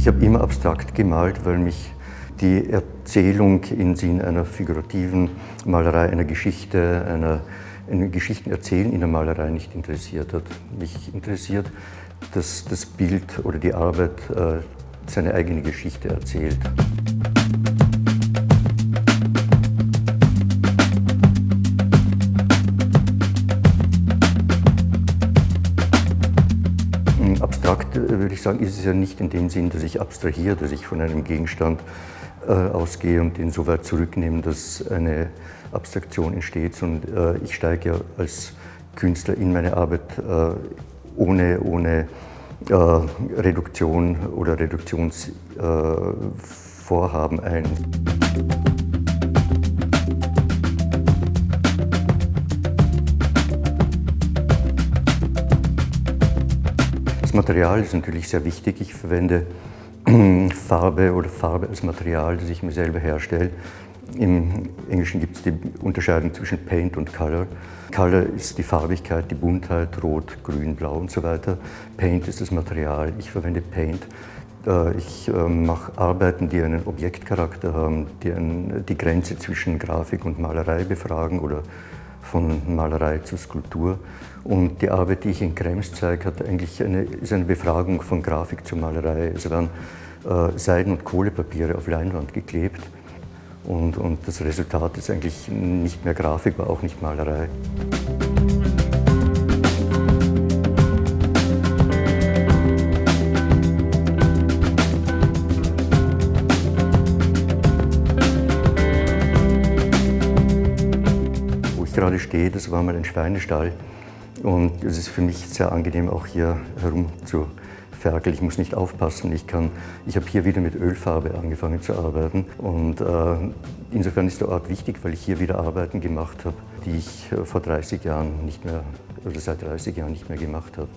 Ich habe immer abstrakt gemalt, weil mich die Erzählung im Sinn einer figurativen Malerei, einer Geschichte, einer, einer Geschichten erzählen in der Malerei nicht interessiert hat. Mich interessiert, dass das Bild oder die Arbeit äh, seine eigene Geschichte erzählt. Würde ich sagen, ist es ja nicht in dem Sinn, dass ich abstrahiere, dass ich von einem Gegenstand äh, ausgehe und den so weit zurücknehme, dass eine Abstraktion entsteht. Und äh, ich steige ja als Künstler in meine Arbeit äh, ohne, ohne äh, Reduktion oder Reduktionsvorhaben ein. Das Material ist natürlich sehr wichtig. Ich verwende Farbe oder Farbe als Material, das ich mir selber herstelle. Im Englischen gibt es die Unterscheidung zwischen Paint und Color. Color ist die Farbigkeit, die Buntheit, Rot, Grün, Blau und so weiter. Paint ist das Material. Ich verwende Paint. Äh, ich ähm, mache Arbeiten, die einen Objektcharakter haben, die die Grenze zwischen Grafik und Malerei befragen oder von Malerei zu Skulptur. Und die Arbeit, die ich in Krems zeige, hat eigentlich eine, ist eine Befragung von Grafik zu Malerei. Es werden äh, Seiden- und Kohlepapiere auf Leinwand geklebt. Und, und das Resultat ist eigentlich nicht mehr Grafik, aber auch nicht Malerei. Gerade stehe, das war mal ein Schweinestall. Und es ist für mich sehr angenehm, auch hier herum zu ferkeln. Ich muss nicht aufpassen. Ich, ich habe hier wieder mit Ölfarbe angefangen zu arbeiten. Und äh, insofern ist der Ort wichtig, weil ich hier wieder Arbeiten gemacht habe, die ich äh, vor 30 Jahren nicht mehr, oder seit 30 Jahren nicht mehr gemacht habe.